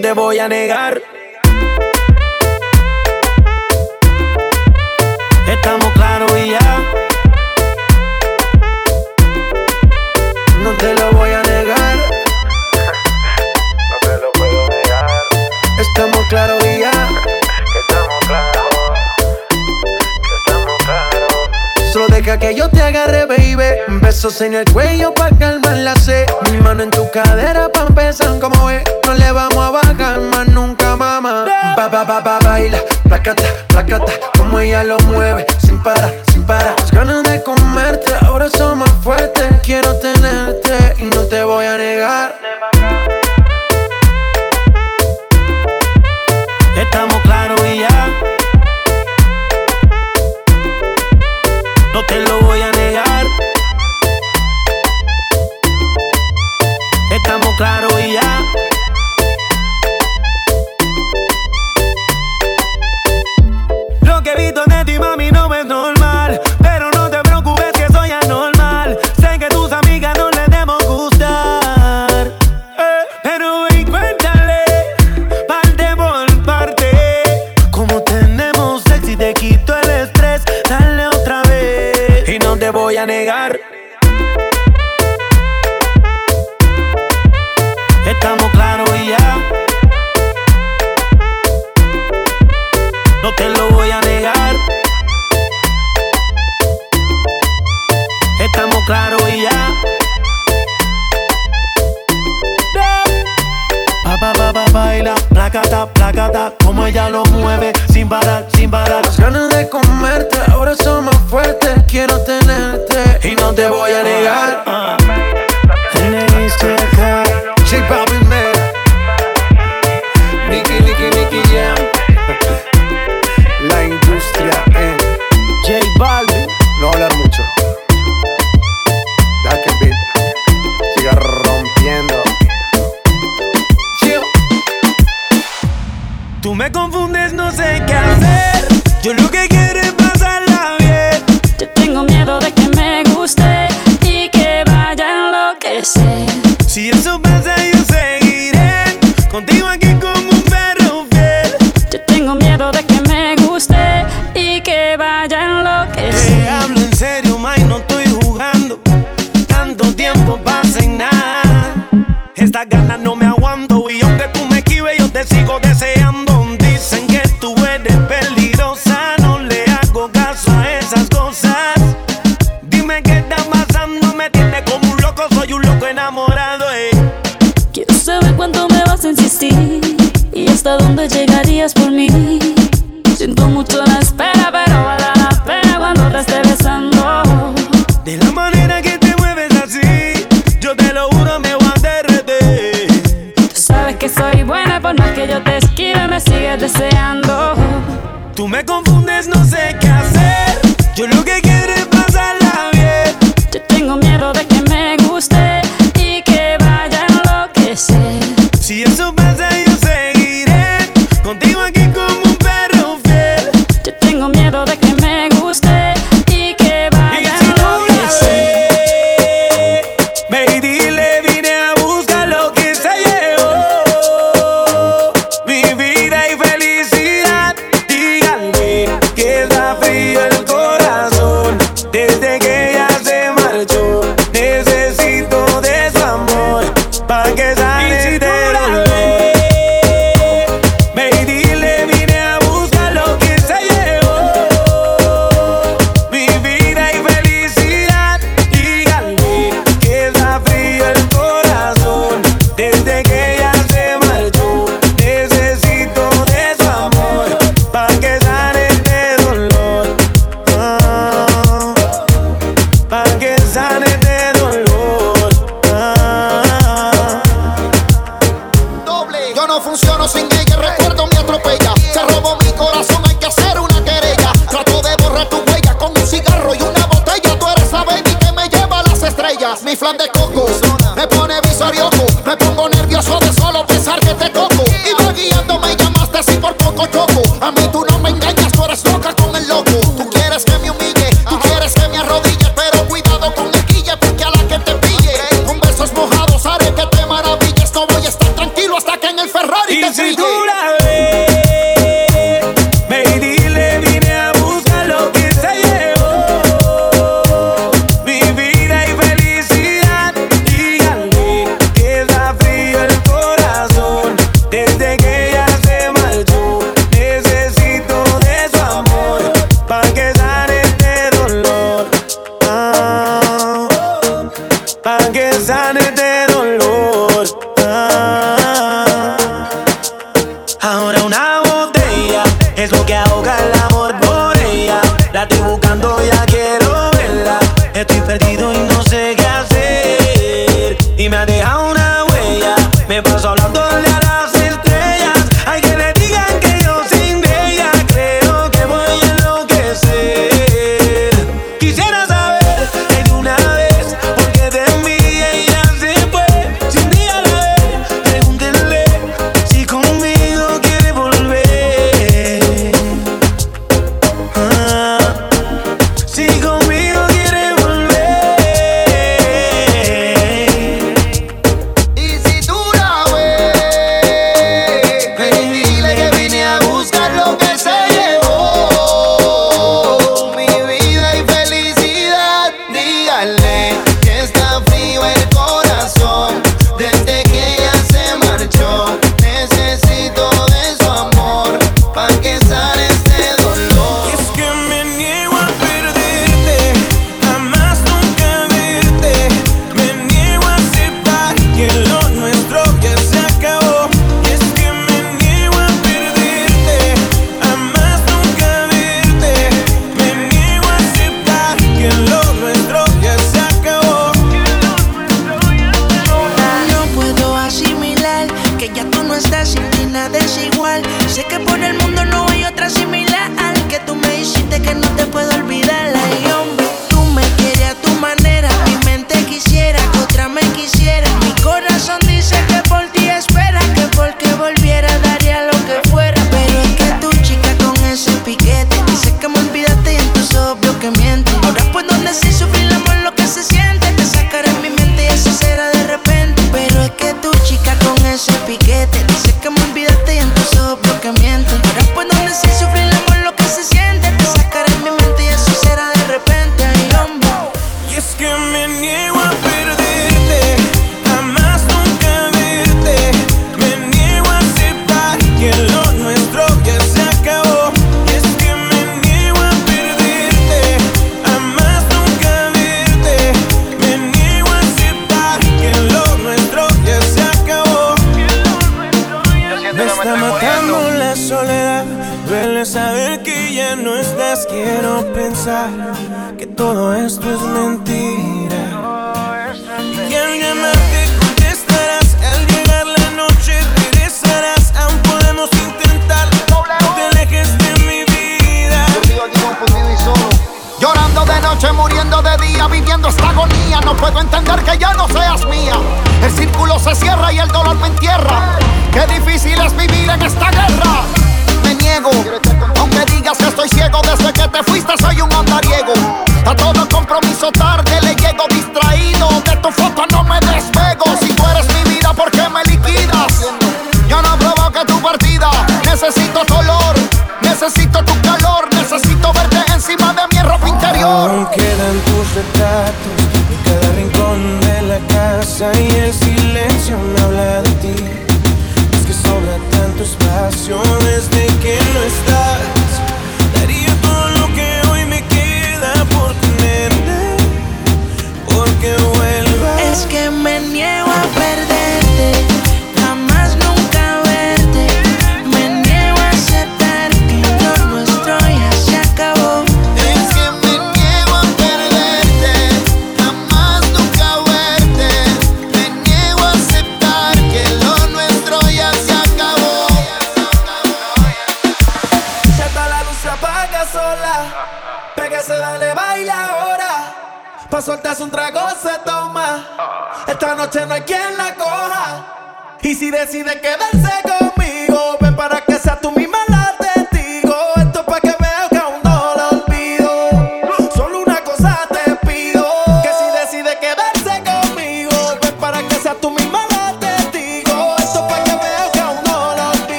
te voy a negar. Estamos claros y ya. No te lo voy a negar. No te lo puedo negar. Estamos claros y ya. Estamos claros. Estamos claros. Solo deja que yo te agarre, baby. Besos en el cuello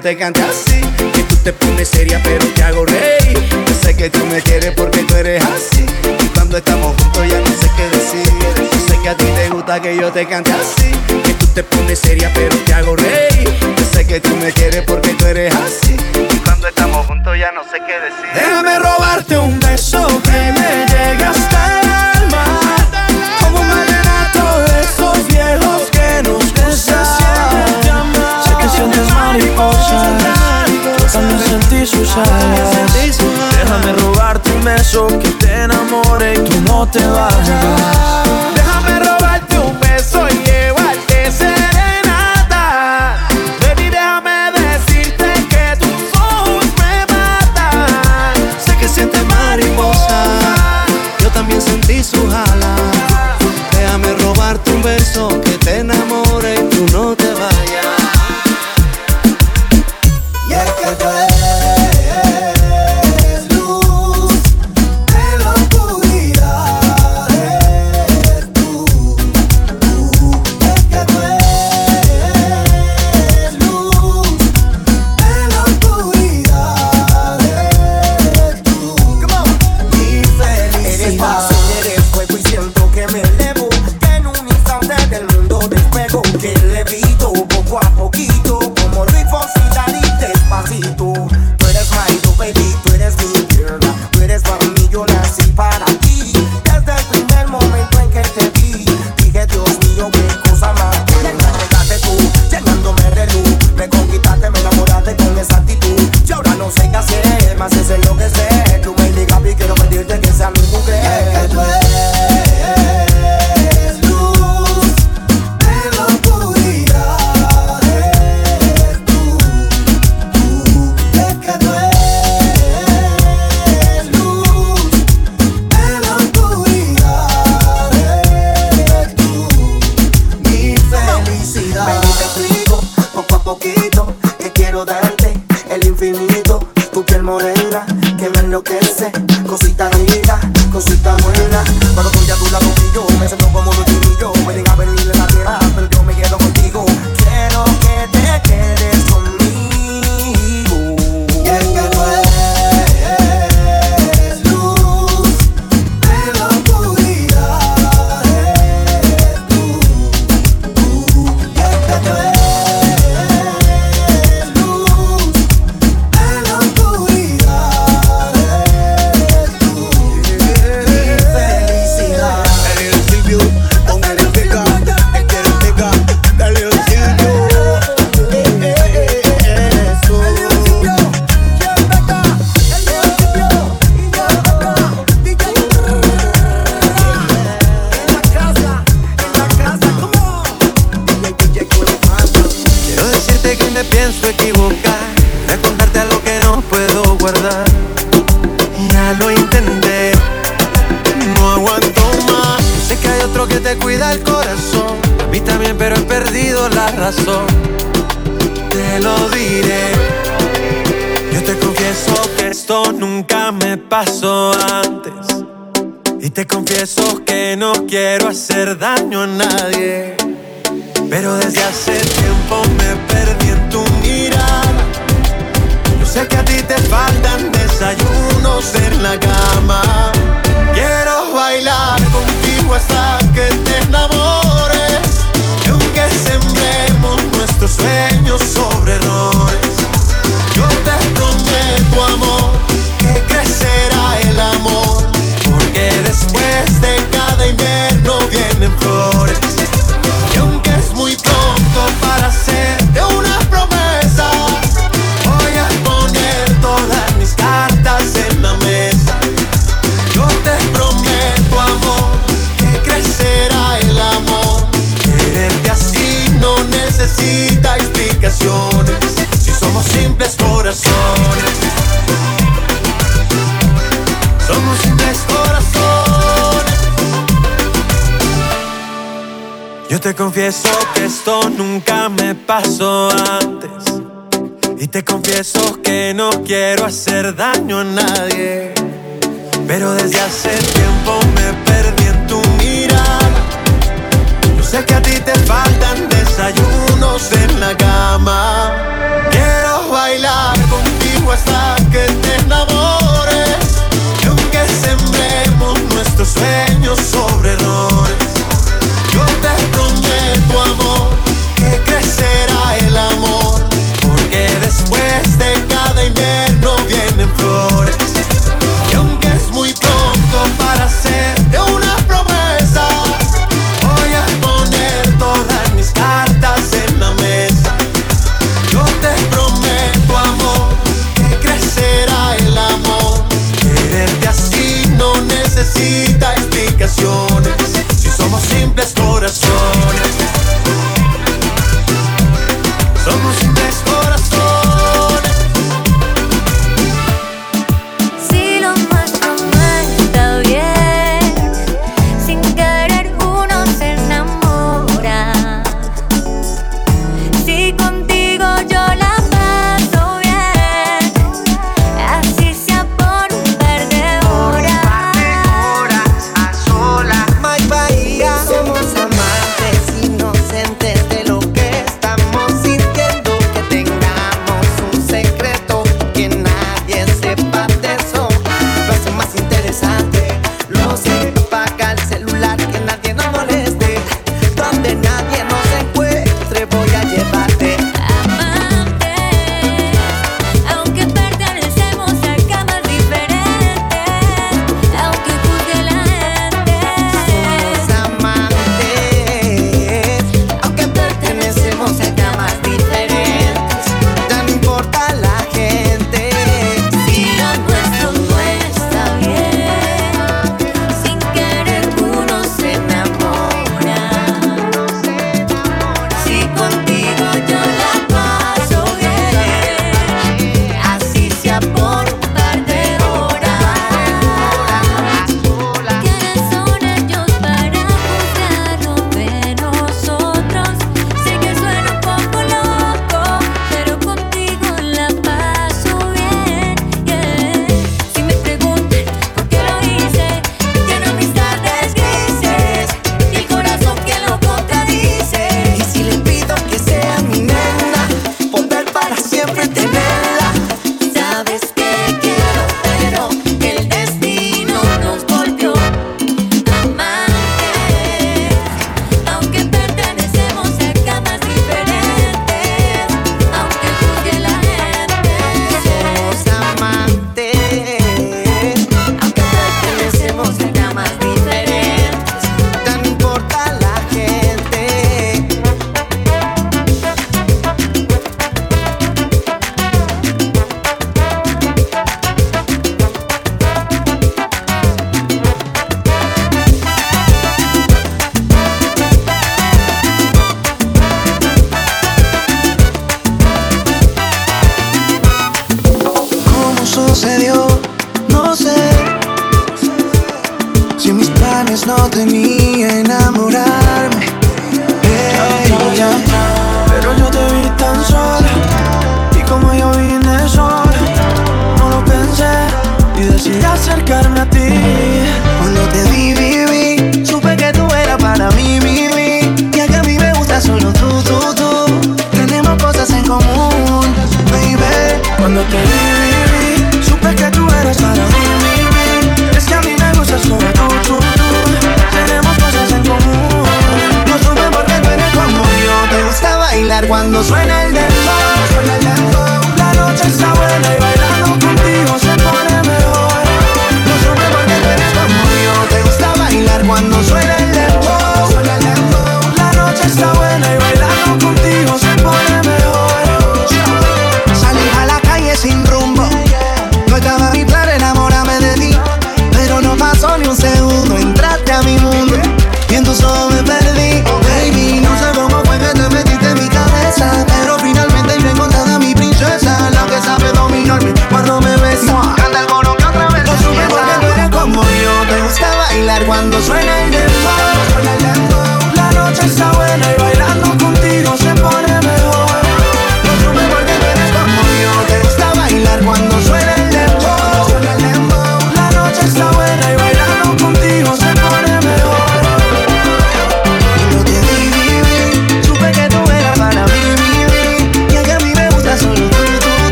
te cante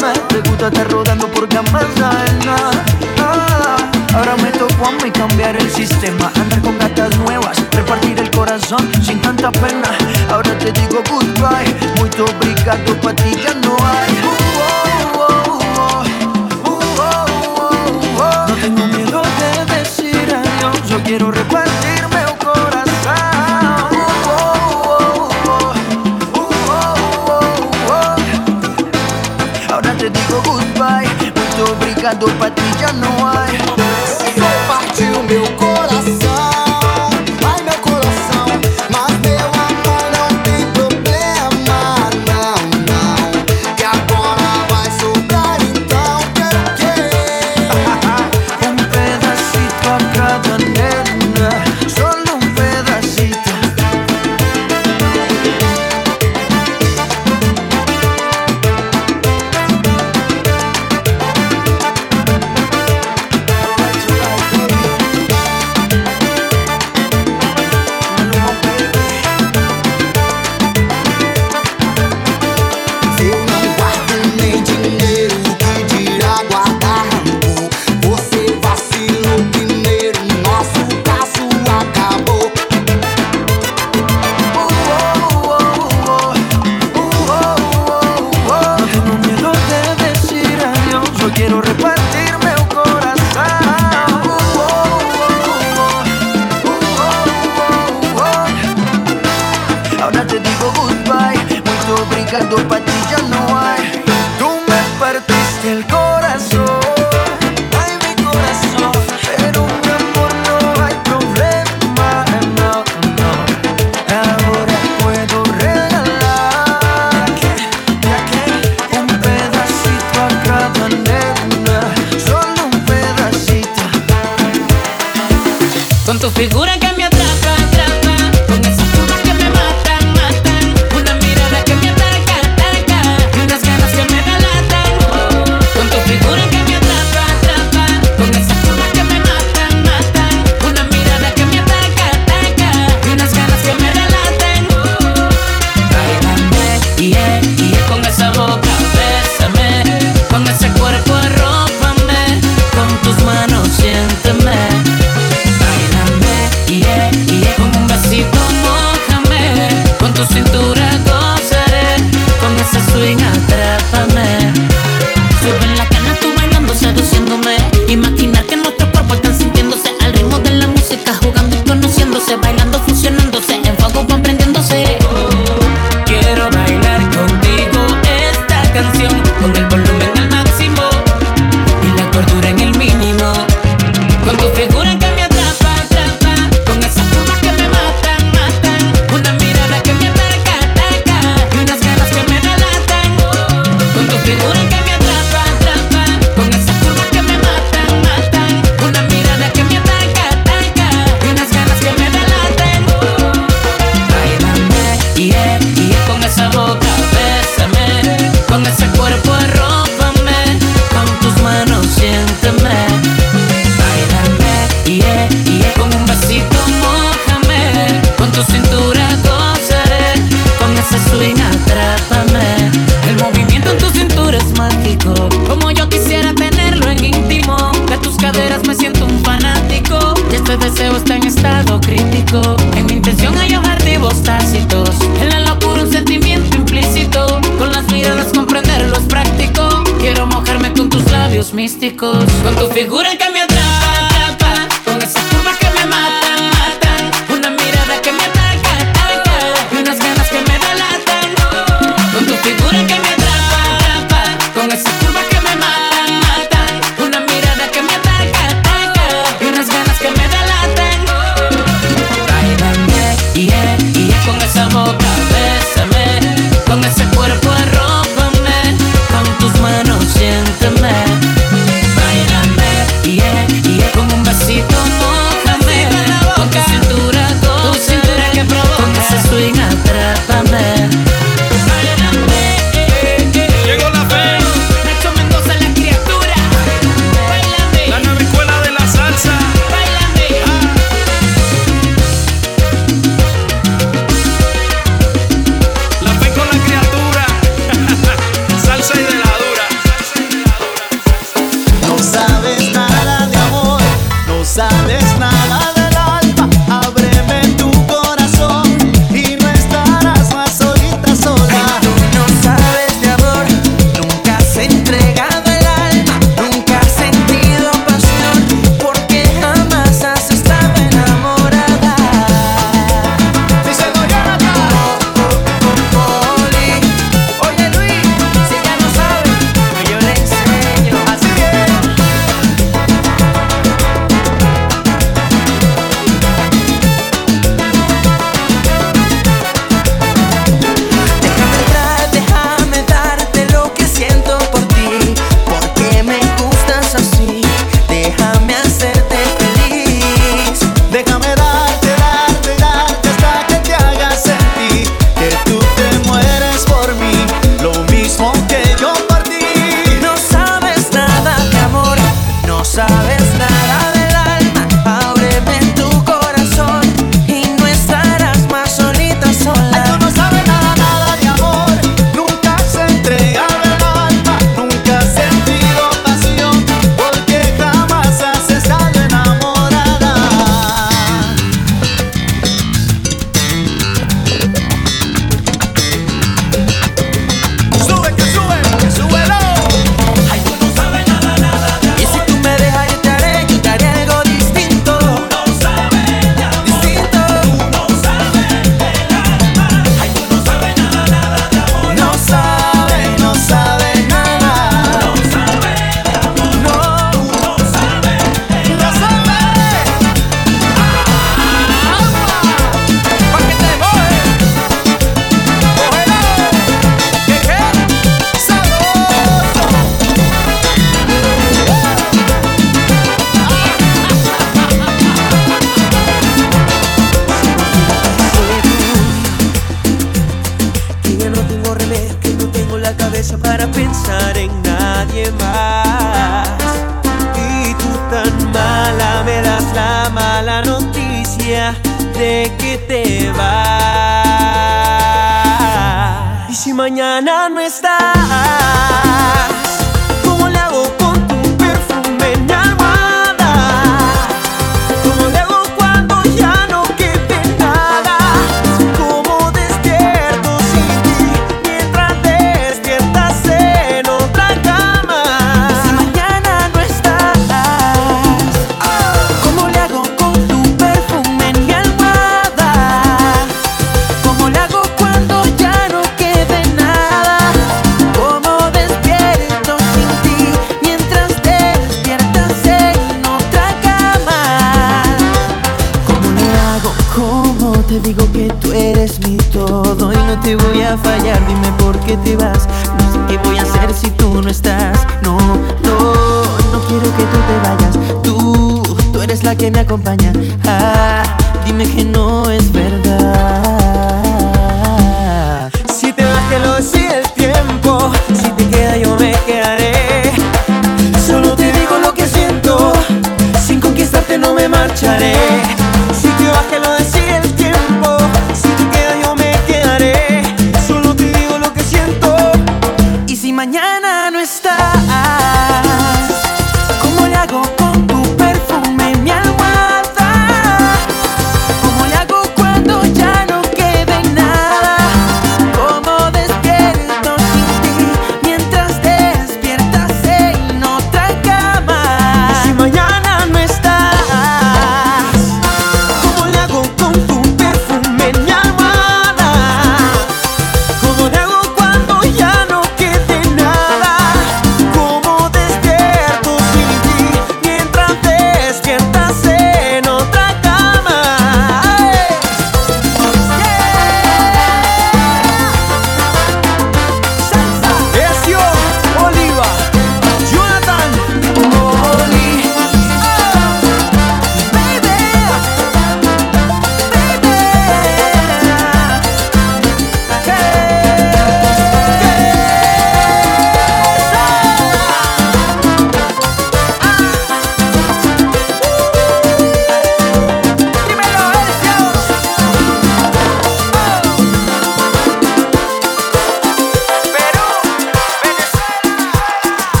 Me gusta estar rodando por camas nada, nada. Ahora me tocó a mí cambiar el sistema Andar con gatas nuevas, repartir el corazón sin tanta pena. Ahora te digo goodbye, muy obrigado pa' ti ya no hay. Uh, oh, oh, oh, no tengo miedo de decir adiós, yo quiero reparar jogador pra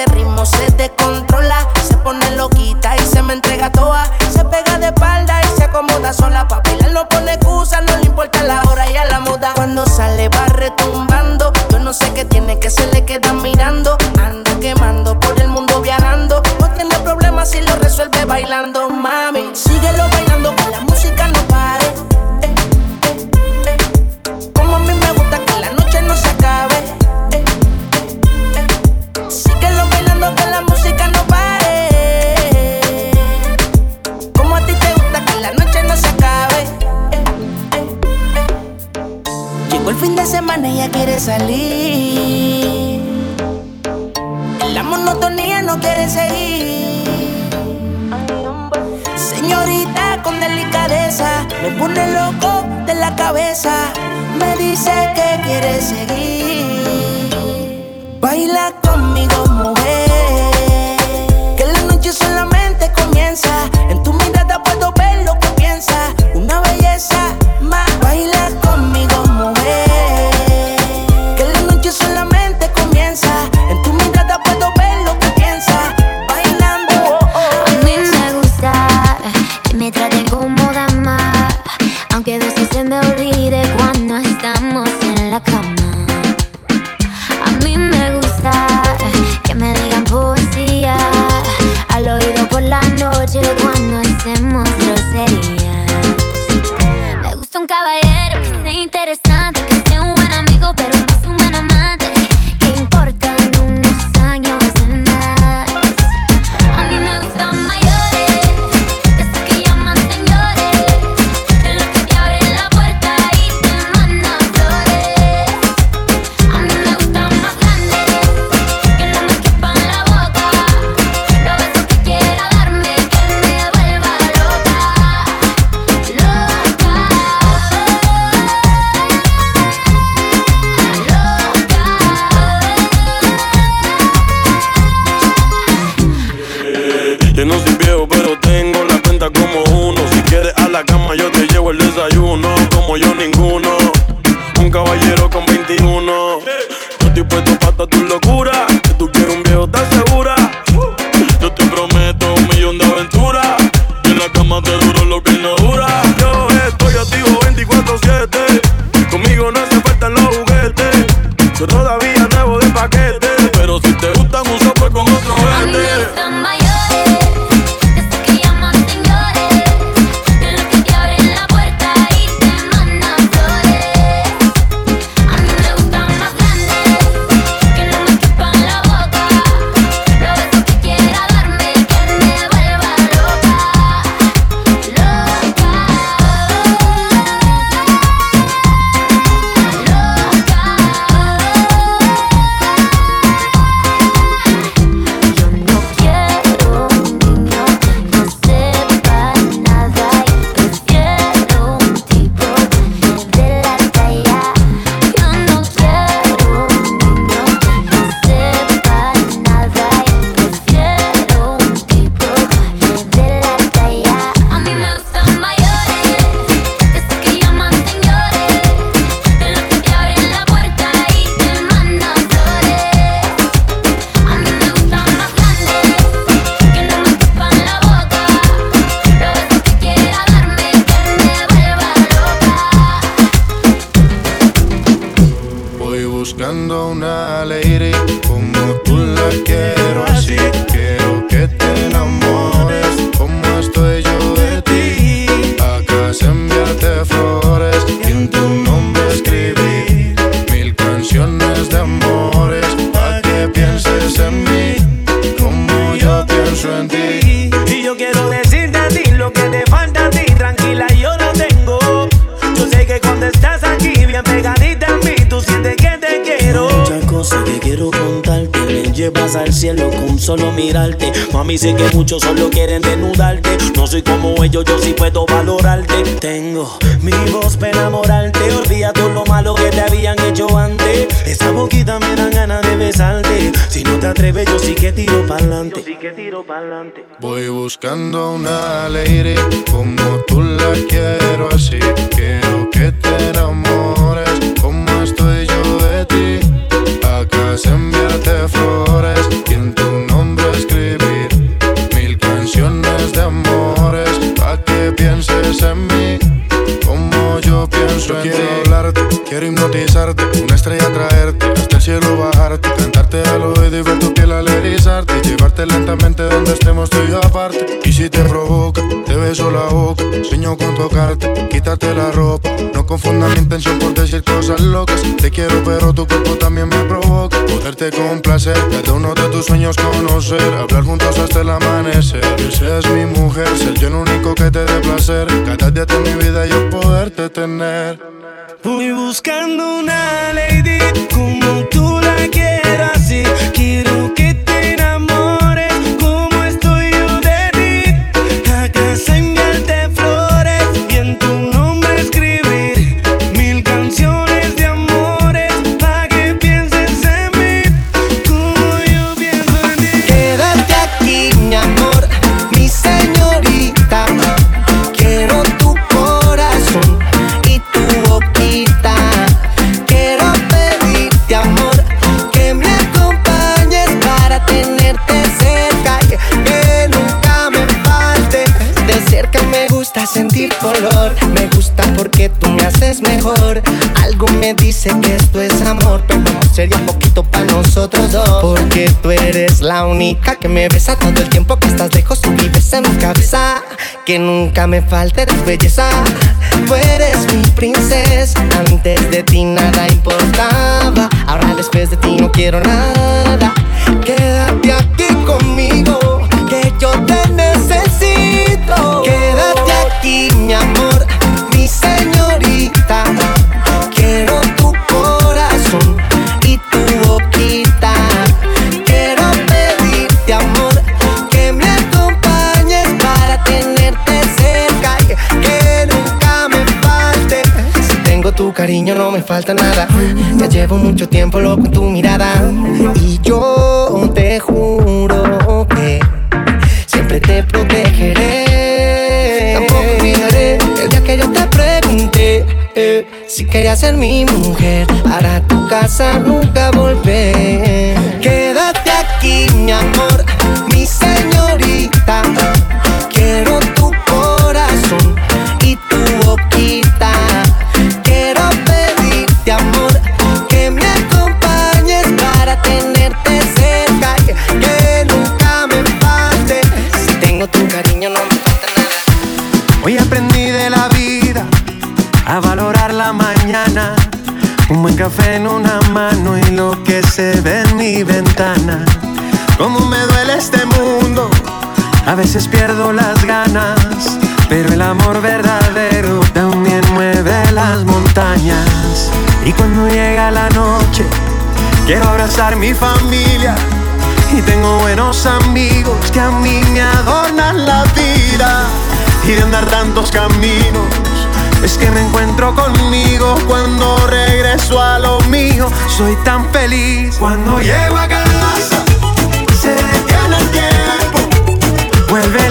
este ritmo se descontrola. Se pone loquita y se me entrega toa. Se pega de espalda y se acomoda sola. Pa' bailar no pone excusa, no le importa la hora y a la moda. Cuando sale va retumbando. Yo no sé qué tiene que se le queda mirando. Anda quemando por el mundo viajando. No tiene problemas si lo resuelve bailando. salir. La monotonía no quiere seguir. Señorita con delicadeza, me pone loco de la cabeza. Me dice que quiere seguir. buscando también me provoca. Poderte complacer, cada uno de tus sueños conocer. Hablar juntos hasta el amanecer. Que seas mi mujer, ser yo el único que te dé placer. Cada día de mi vida yo poderte tener. Voy buscando una lady como tú Me gusta porque tú me haces mejor. Algo me dice que esto es amor, pero sería poquito para nosotros dos. Porque tú eres la única que me besa todo el tiempo que estás lejos y vives en mi cabeza. Que nunca me falte de belleza. Tú eres mi princesa. Antes de ti nada importaba. Ahora después de ti no quiero nada. Quédate aquí conmigo, que yo te mi amor, mi señorita. Quiero tu corazón y tu boquita. Quiero pedirte, amor, que me acompañes para tenerte cerca. y Que nunca me falte. Si tengo tu cariño, no me falta nada. Ya llevo mucho tiempo loco en tu mirada. Y yo te juro que siempre te protegeré. Si querías ser mi mujer. Para tu casa nunca volver. Café en una mano y lo que se ve en mi ventana. Cómo me duele este mundo, a veces pierdo las ganas. Pero el amor verdadero también mueve las montañas. Y cuando llega la noche, quiero abrazar mi familia. Y tengo buenos amigos que a mí me adornan la vida. Y de andar tantos caminos, es que me encuentro conmigo cuando regreso a lo mío. Soy tan feliz cuando llego a casa. Se detiene el tiempo, vuelve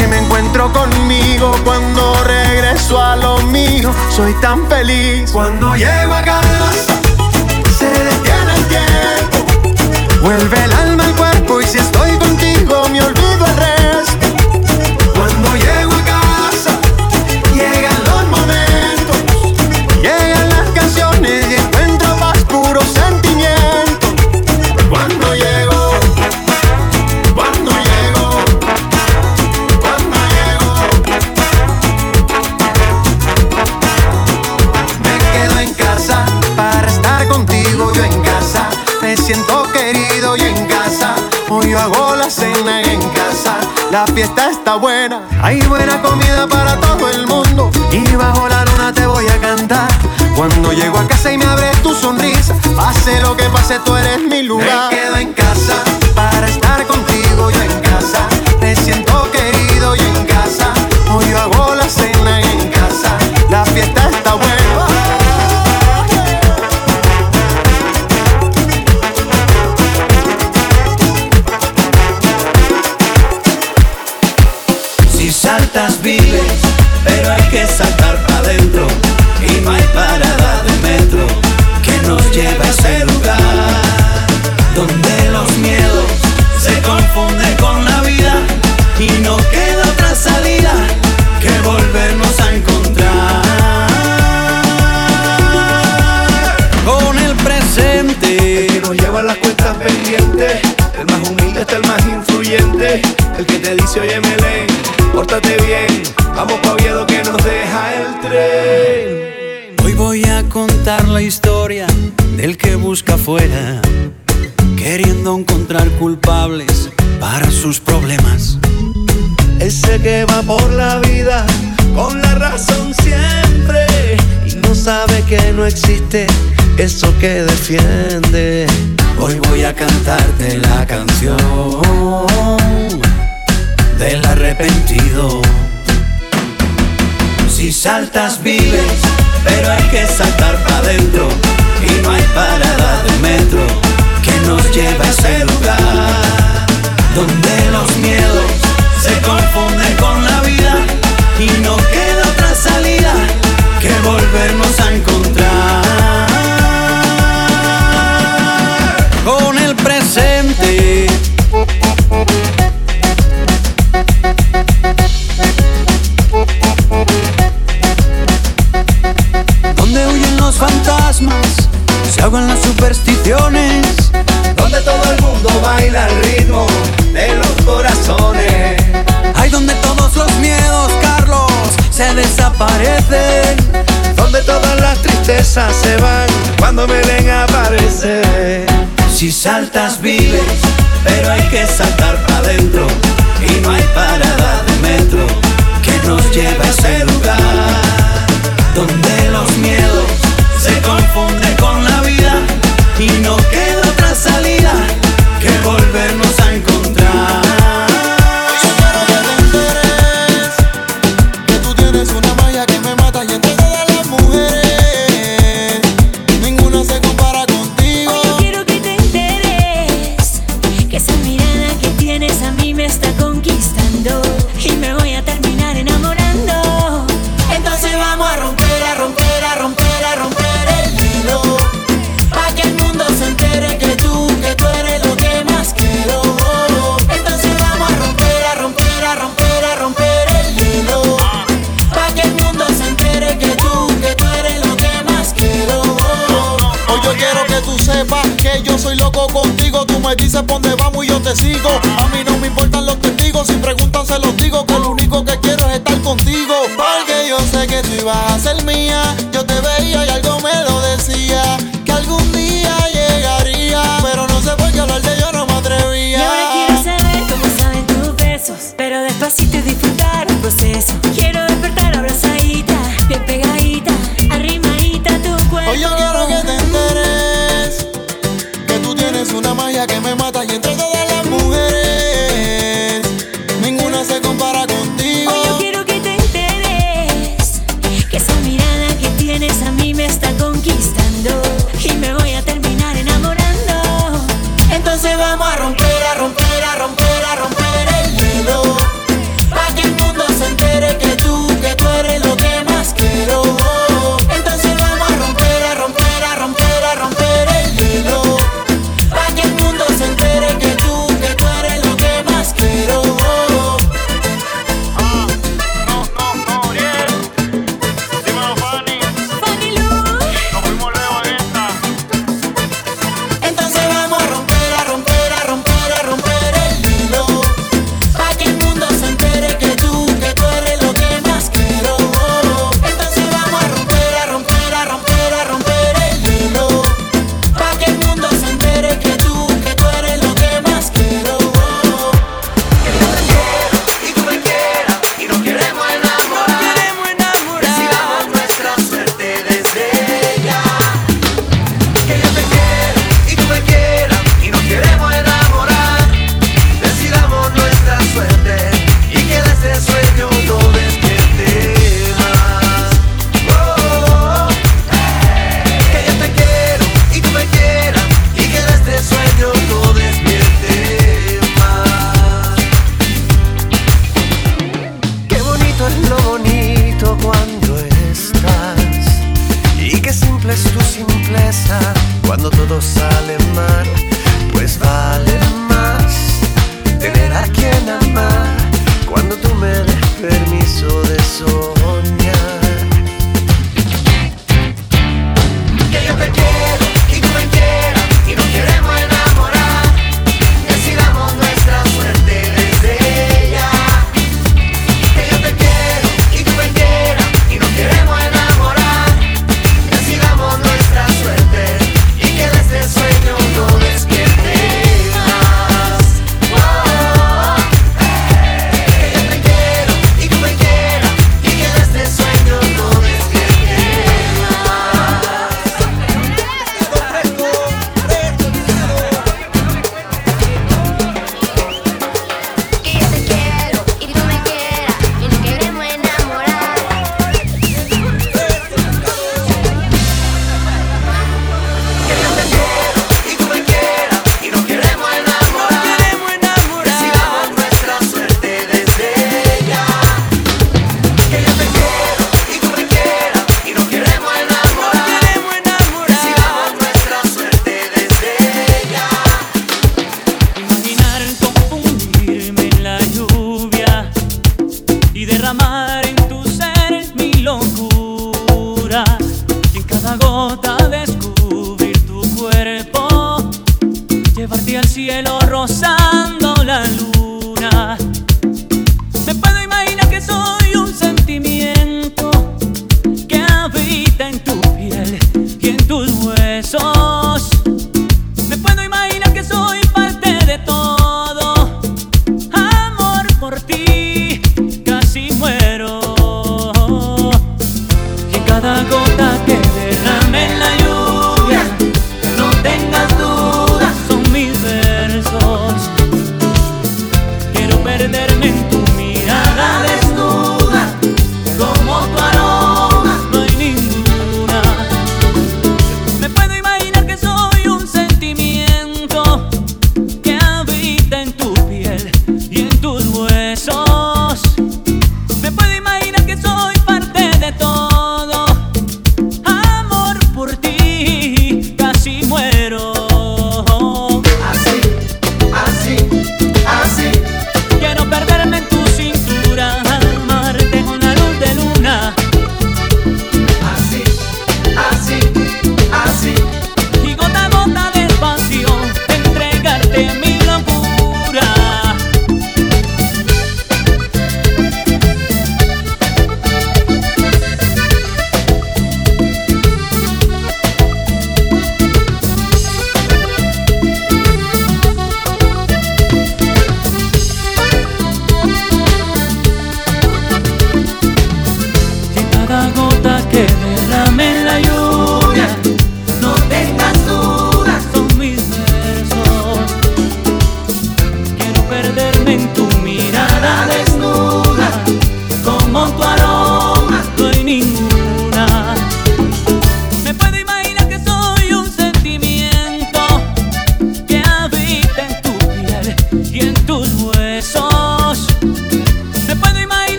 que me encuentro conmigo cuando regreso a lo mío. Soy tan feliz cuando llego a casa. Se detiene el tiempo, vuelve el alma al cuerpo. Y si estoy contigo, me olvido La fiesta está buena, hay buena comida para todo el mundo. Y bajo la luna te voy a cantar. Cuando llego a casa y me abres tu sonrisa, pase lo que pase, tú eres mi lugar. Me quedo en casa. sem lugar. altas vives.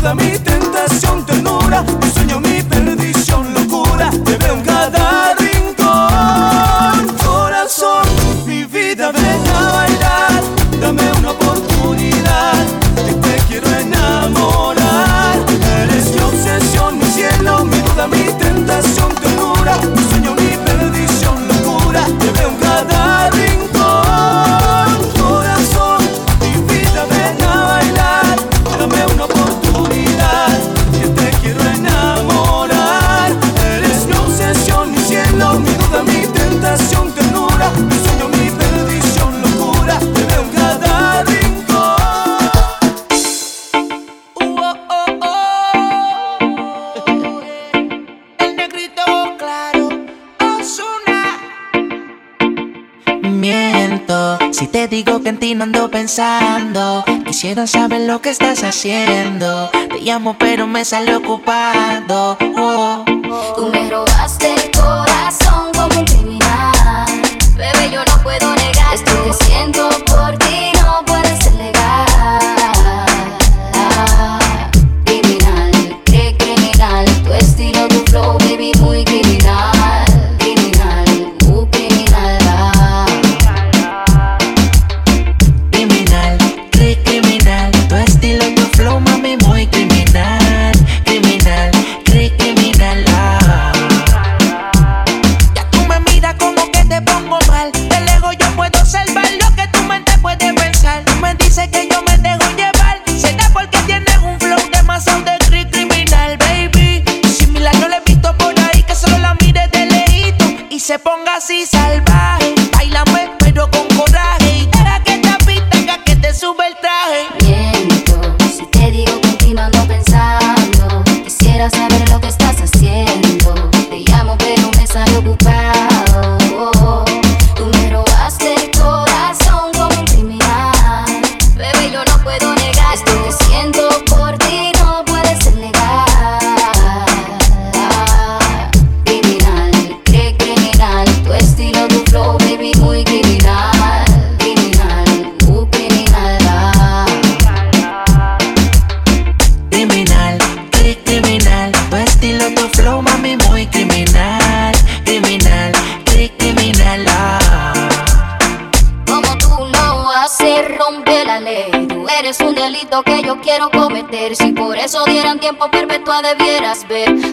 Cielo, mi tentación, ternura, mi sueño, mi perdición, pensando. Quisiera saber lo que estás haciendo. Te llamo, pero me sale ocupado. Oh.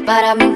Para mí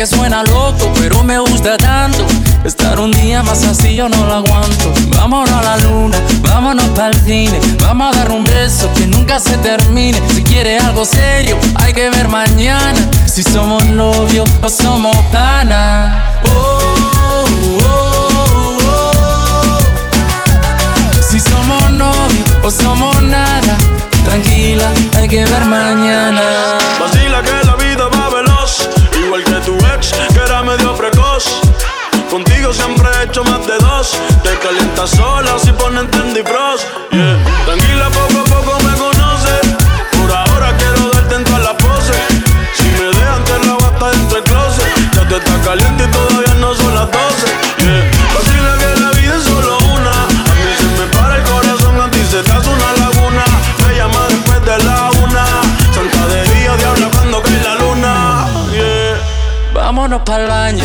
que suena loco, pero me gusta tanto. Estar un día más así yo no lo aguanto. Vámonos a la luna, vámonos para el cine. Vamos a dar un beso que nunca se termine. Si quiere algo serio, hay que ver mañana. Si somos novios o somos pana. Oh, oh, oh. Si somos novios o somos nada. Tranquila, hay que ver mañana. Vacila que Sola si ponen Tandy Frost. Yeah. Tranquila, poco a poco me conoces. Por ahora quiero darte en todas las poses. Si me dejan, te la basta entre el closet. Ya te está caliente y todavía no son las 12. Yeah. Vacila que la vida es solo una. A mí se me para el corazón, a ti se te hace una laguna. Me llama después de la una. Santa de día, diabla cuando cae la luna. Vámonos para el baño,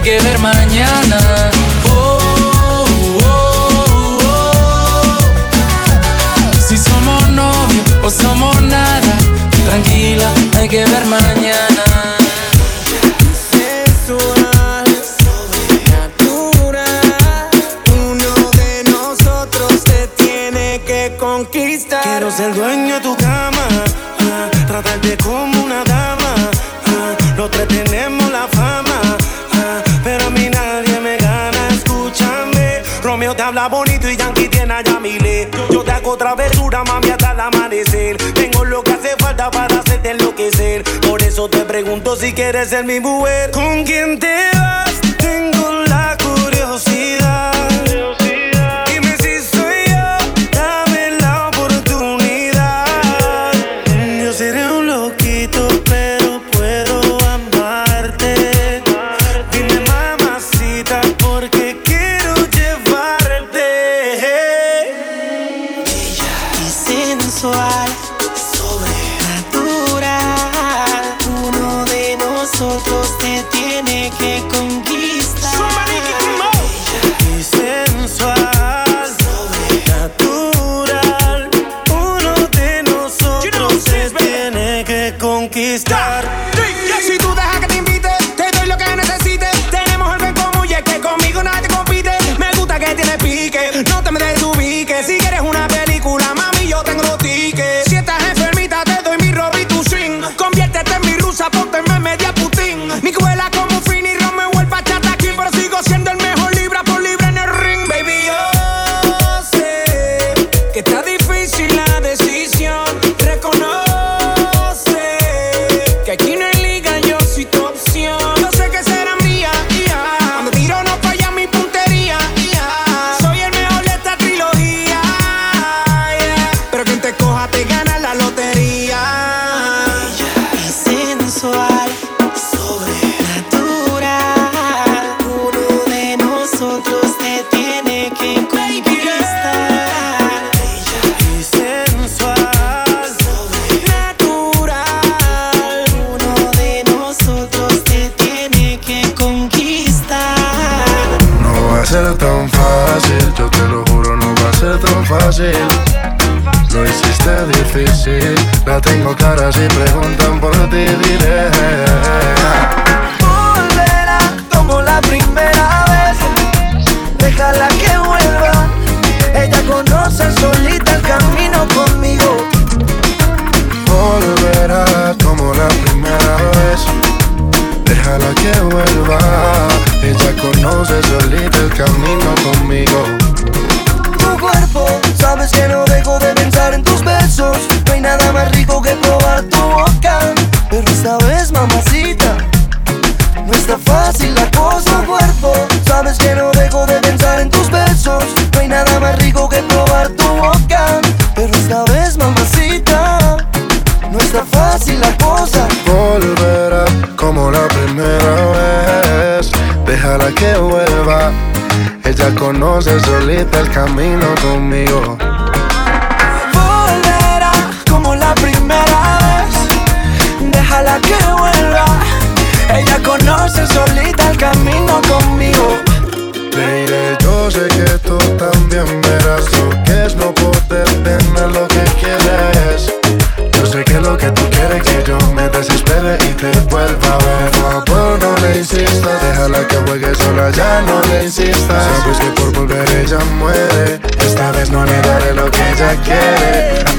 hay que ver mañana. Oh, oh, oh. Si somos novios o somos nada. Tranquila, hay que ver mañana. Quiero ser dueño de tu cama, ah, tratarte como Hago travesura, mami, hasta el amanecer. Tengo lo que hace falta para hacerte enloquecer. Por eso te pregunto si quieres ser mi mujer. ¿Con quién te vas? Tengo la curiosidad. entonces solita el camino conmigo. Volverá como la primera vez. Déjala que vuelva. Ella conoce solita el camino conmigo. Mire, yo sé que tú también verás lo que es no poder tener lo que quieres. Yo sé que lo que tú quieres que yo me desespere y te vuelva a ver. Por favor, no le insistas. Déjala que juegue sola, ya no le insistas. Sabes que I get it.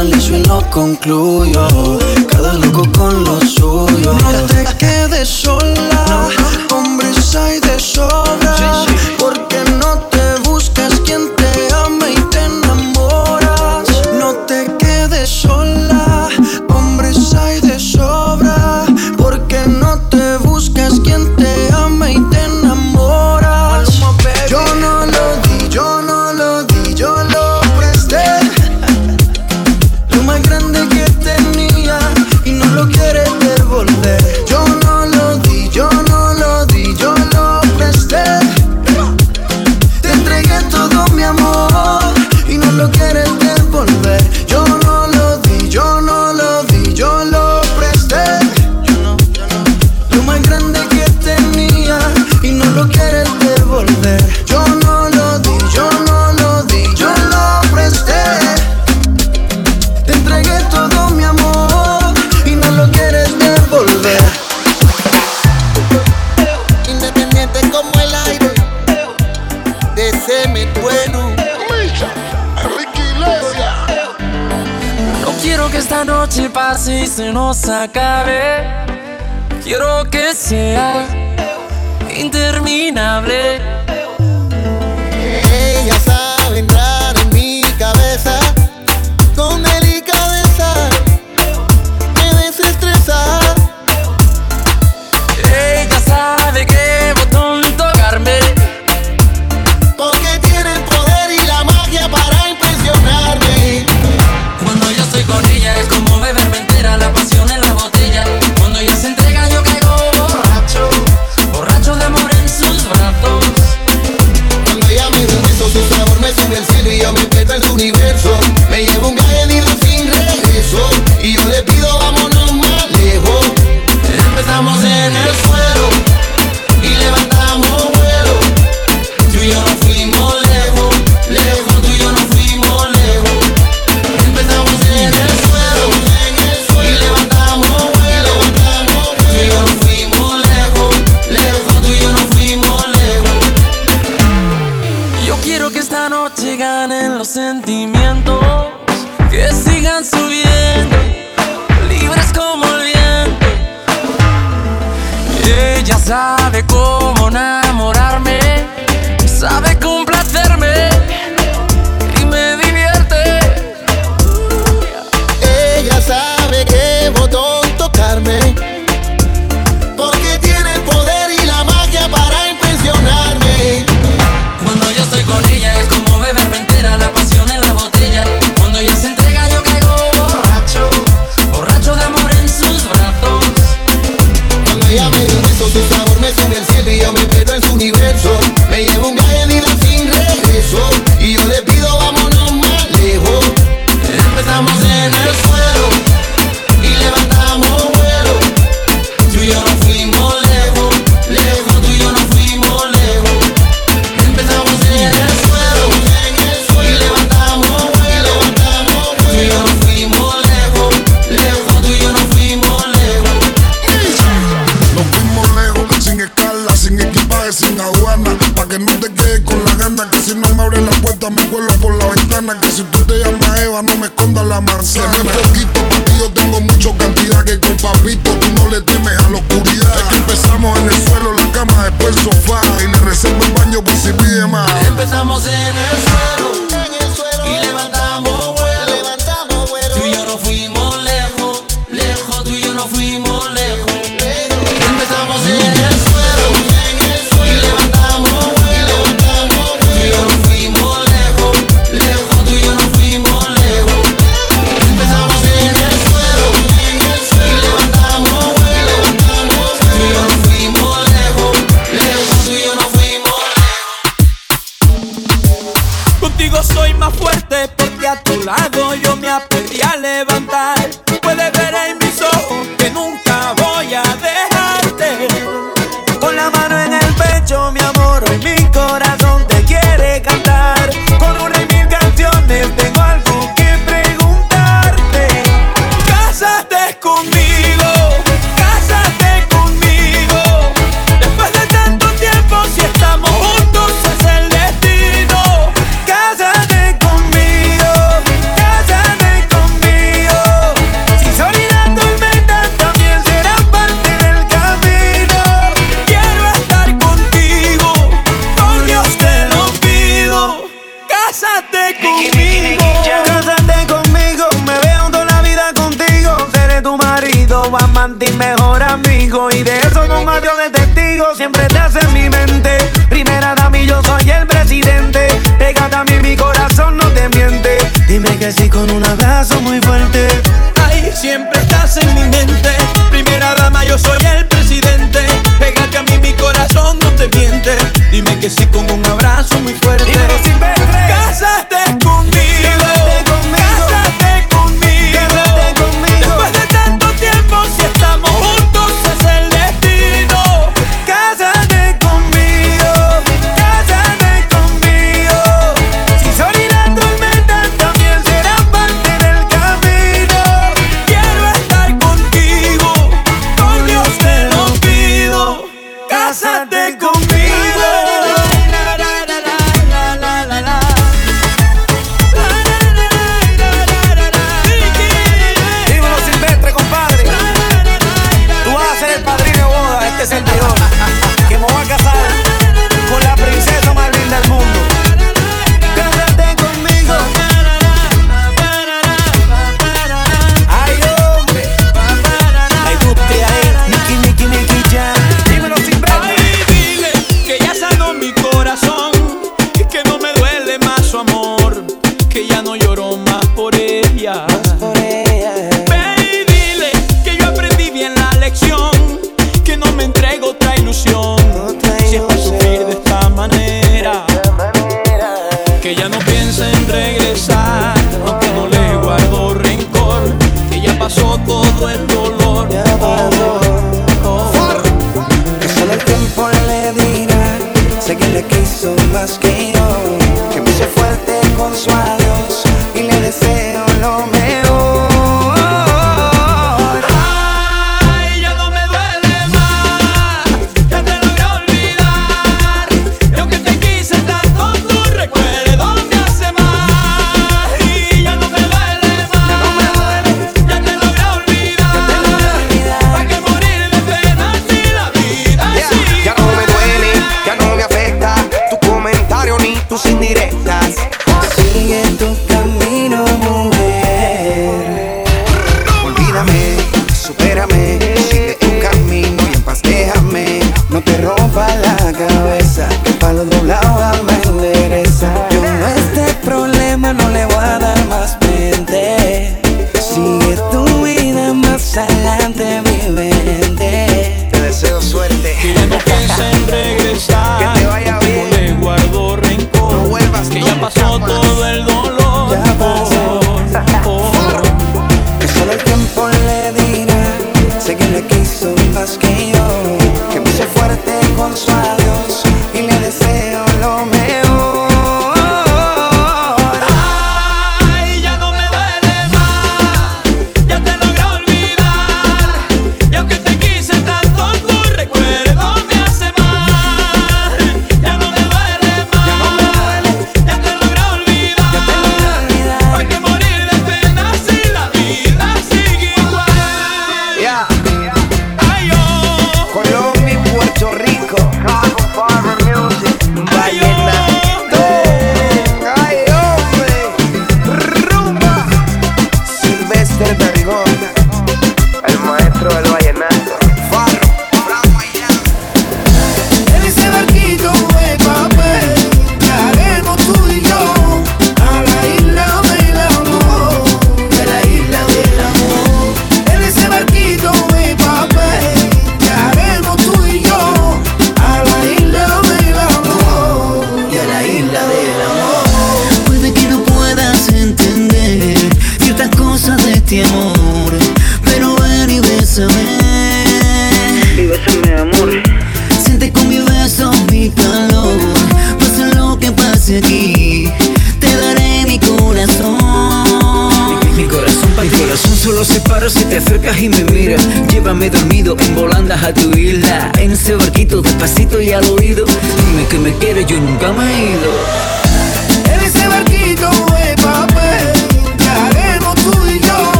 analizo y lo concluyo. Cada loco con lo suyo. No te quedes sola, hombres hay de sobra. se nos acabe. Quiero que sea interminable.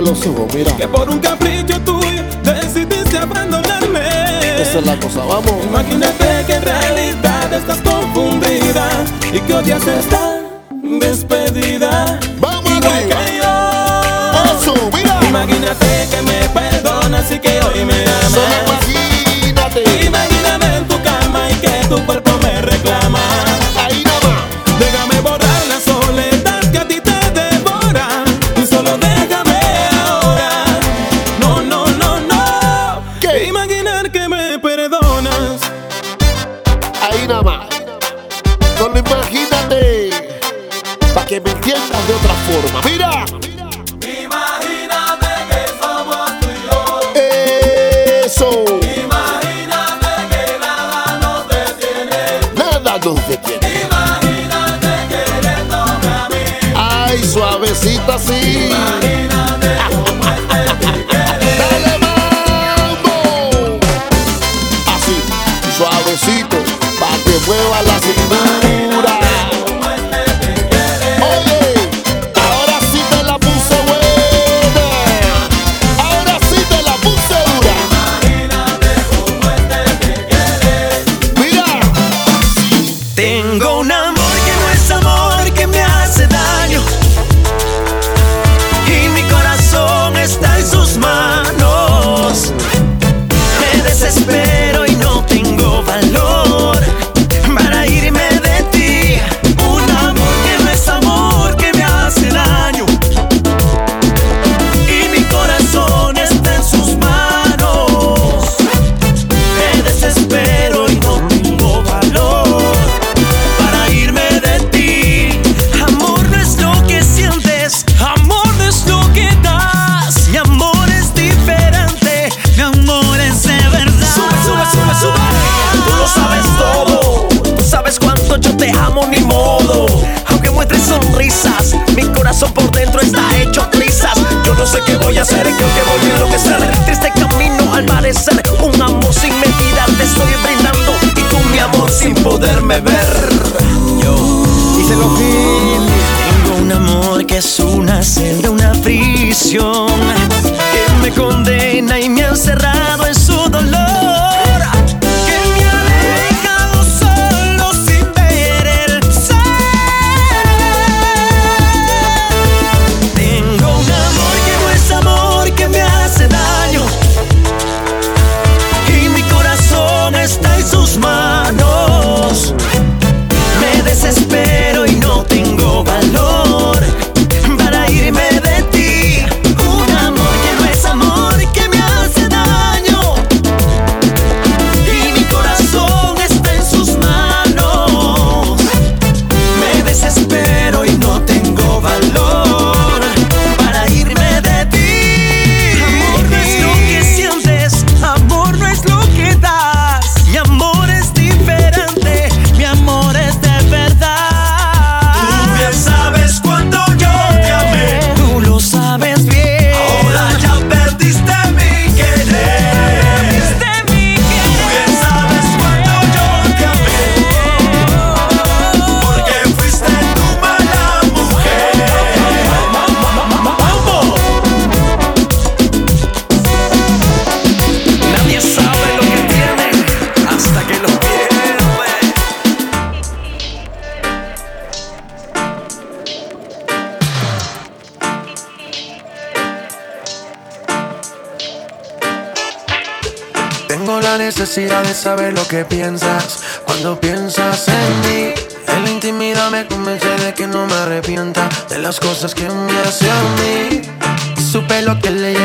los ojos, mira. Que por un capricho tuyo decidiste abandonarme. Esa es la cosa, vamos. Imagínate que en realidad estás confundida y que odias esta despedida. Vamos Igual arriba. que yo. Eso, mira. Imagínate que me perdonas y que hoy me amas.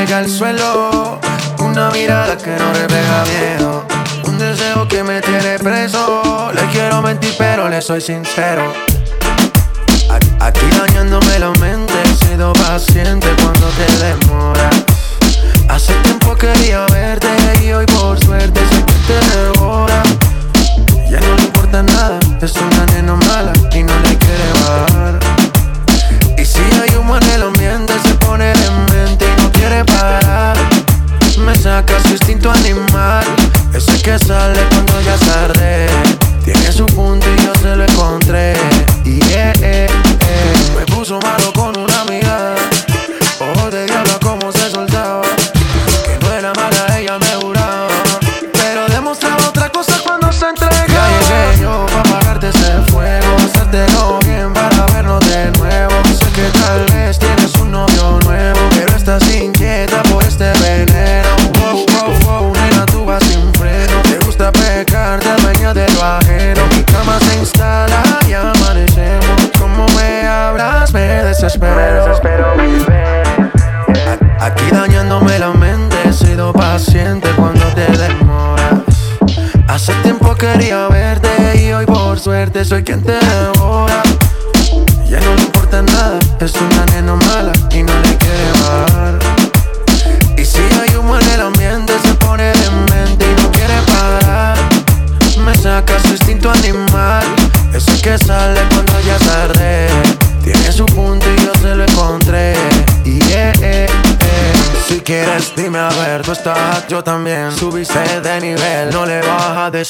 caiga al suelo. Una mirada que no refleja miedo. Un deseo que me tiene preso. Le quiero mentir, pero le soy sincero.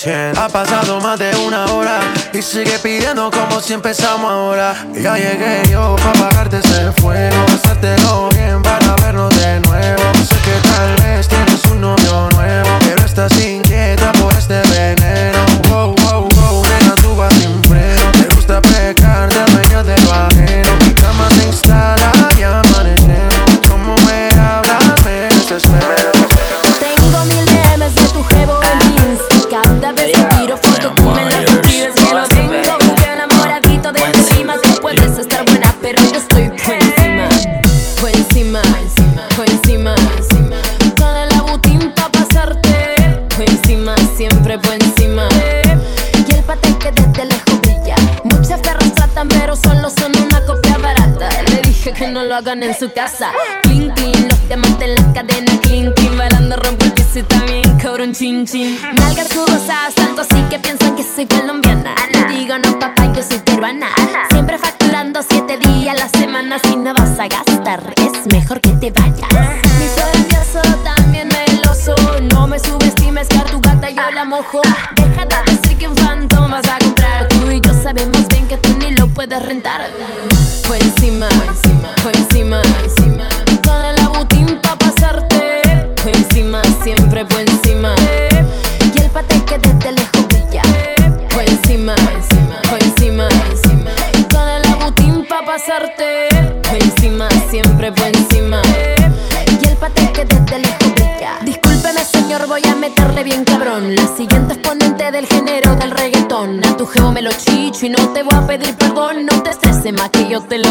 100. Ha pasado más de una hora y sigue pidiendo como si empezamos ahora. Ya llegué yo para apagarte ese fuego, pasártelo bien para vernos de nuevo. hagan en su casa. Clean, clean, los diamantes en las cadenas. Clean, clean, bailando rompo el piso y también cobro un chin chin. Nalgas jugosadas, tanto así que piensan que soy colombiana. No digo no, papá, yo soy peruana. alma que yo te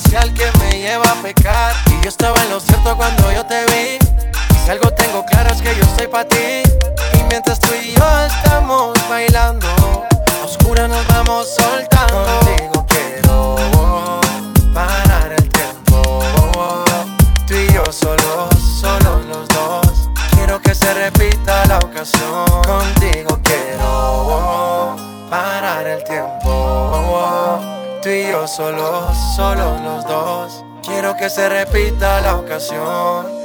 especial que la ocasión.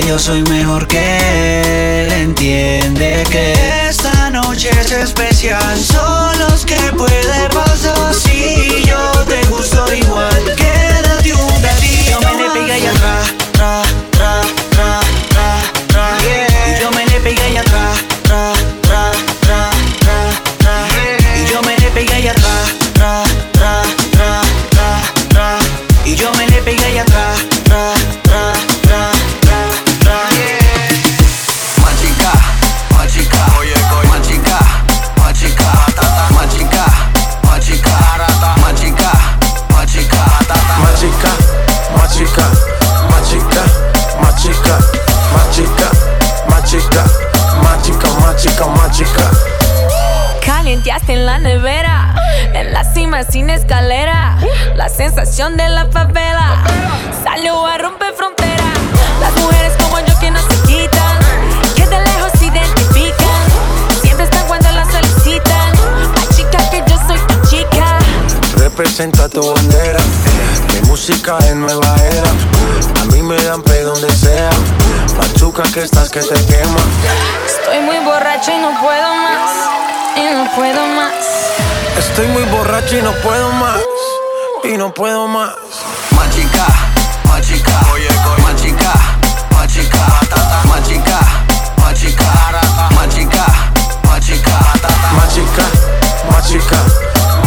que yo soy mejor que él. Entiende que esta noche es especial. Machi, no puedo más. Y no puedo más. Machica, machica. Oye, oye. Machica, machica. Machica, machica. Machica, machica. Machica, machica.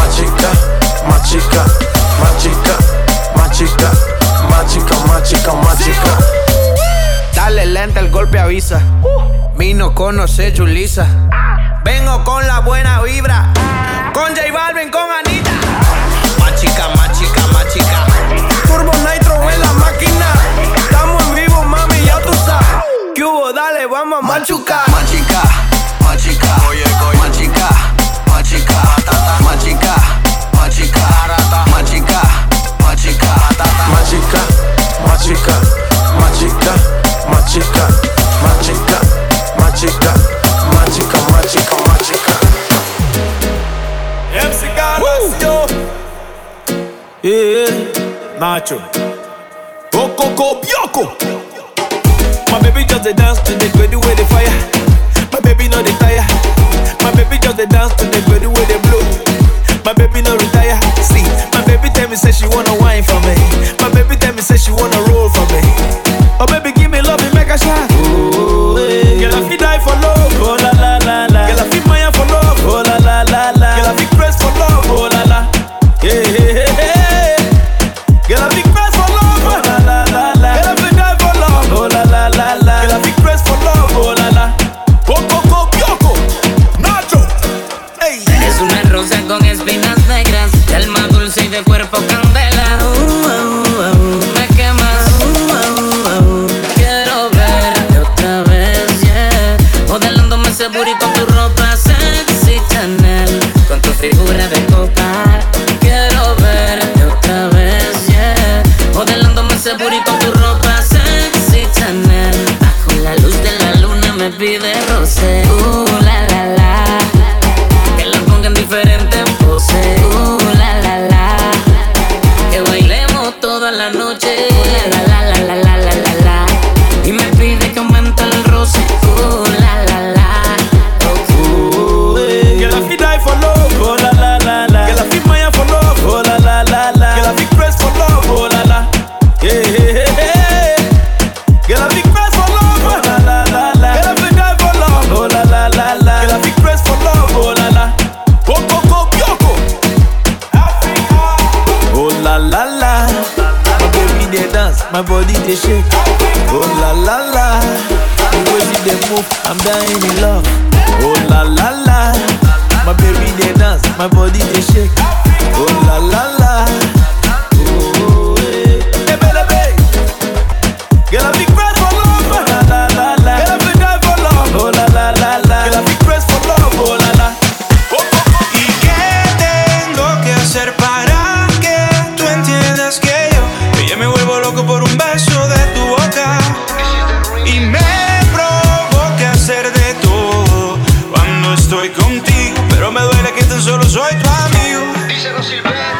Machica, machica. Machica, machica. Machica, machica, machica. Dale lenta, el golpe avisa. Vino, conoce, Julisa. Vengo con la buena vibra. Con J Balvin, con мальчика solo soy tu amigo. Díselo, Silvestre.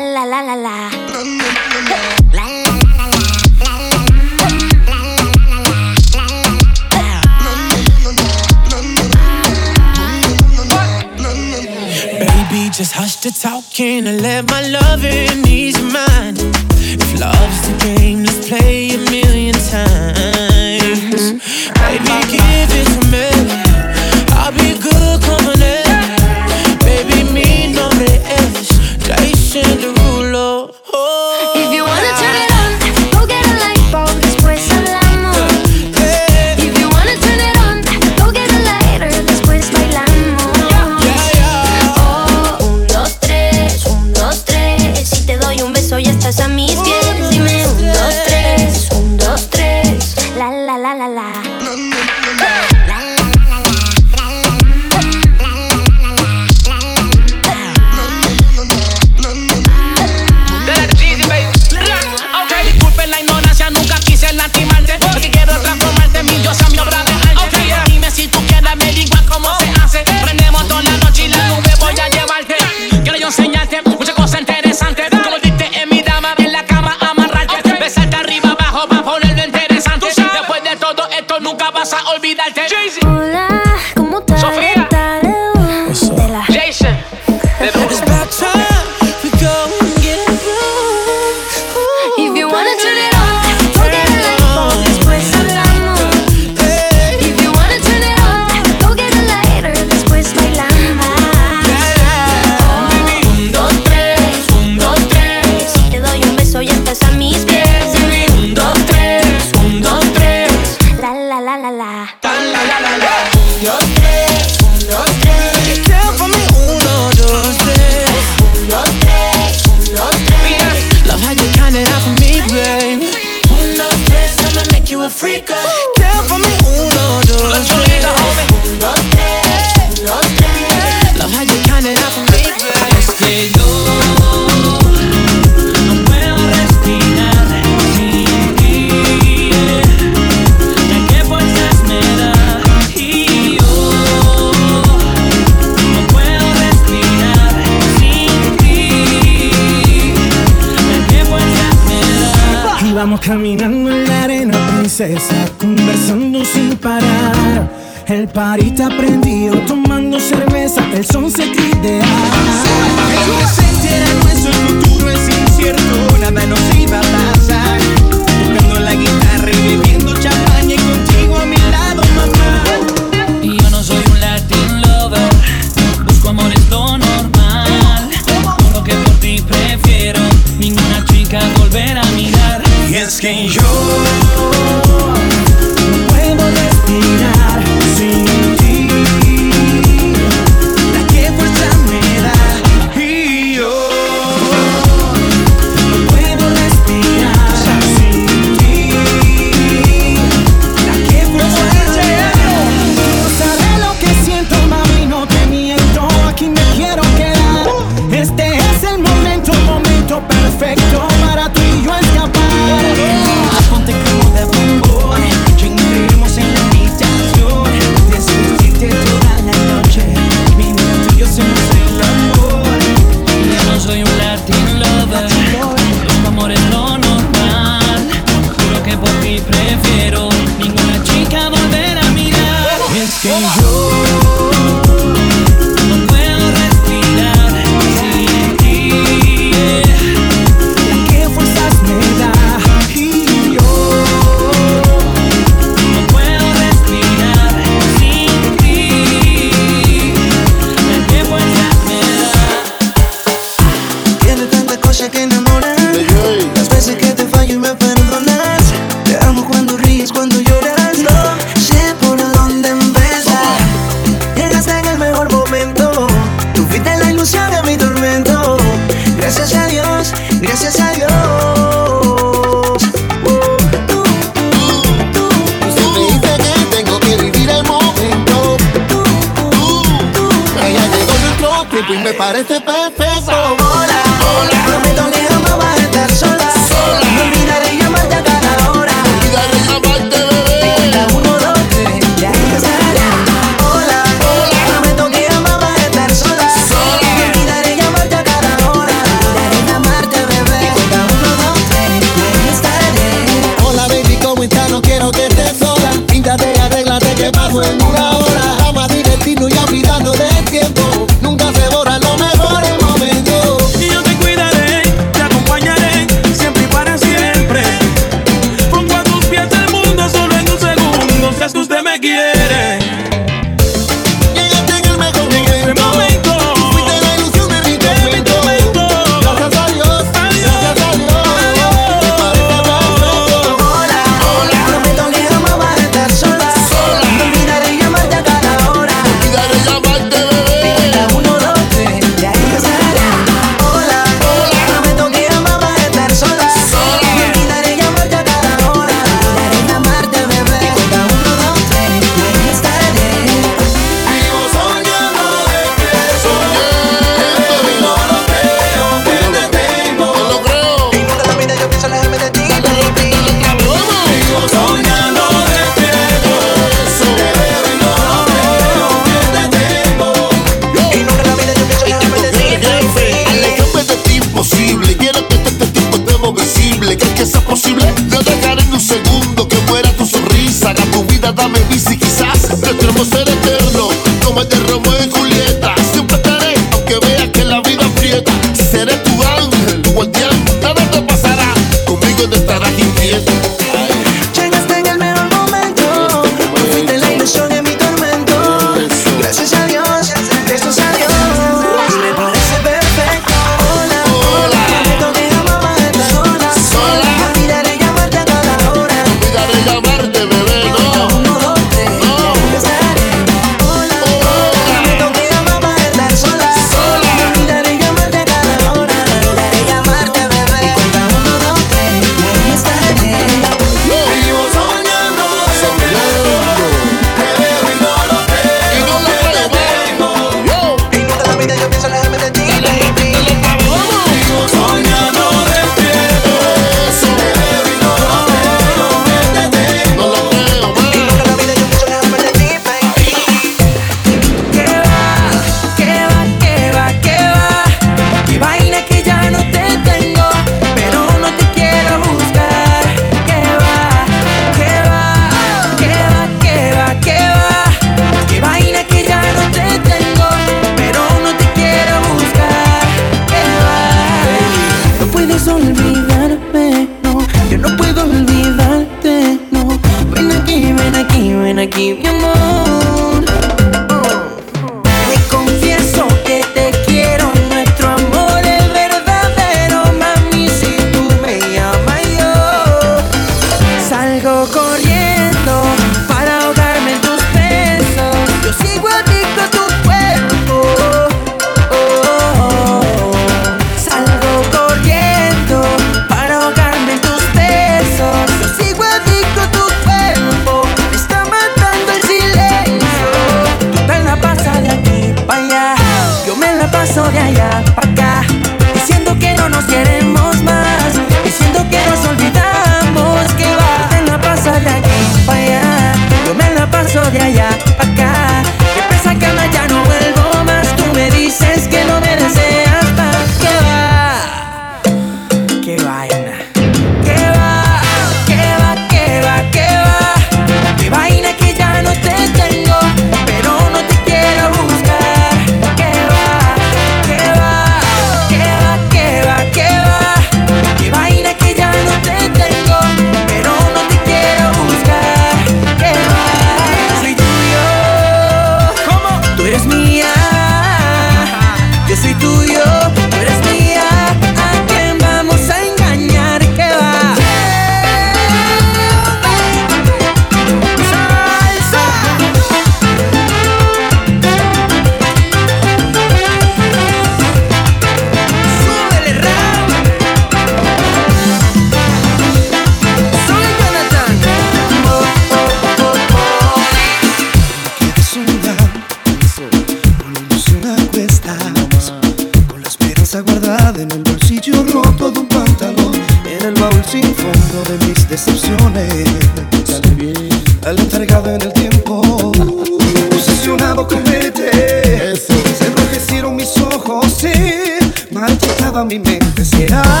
mi mente. Será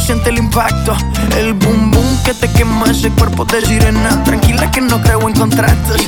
siente el impacto. El boom boom que te quema ese cuerpo de sirena. Tranquila que no creo en contratos.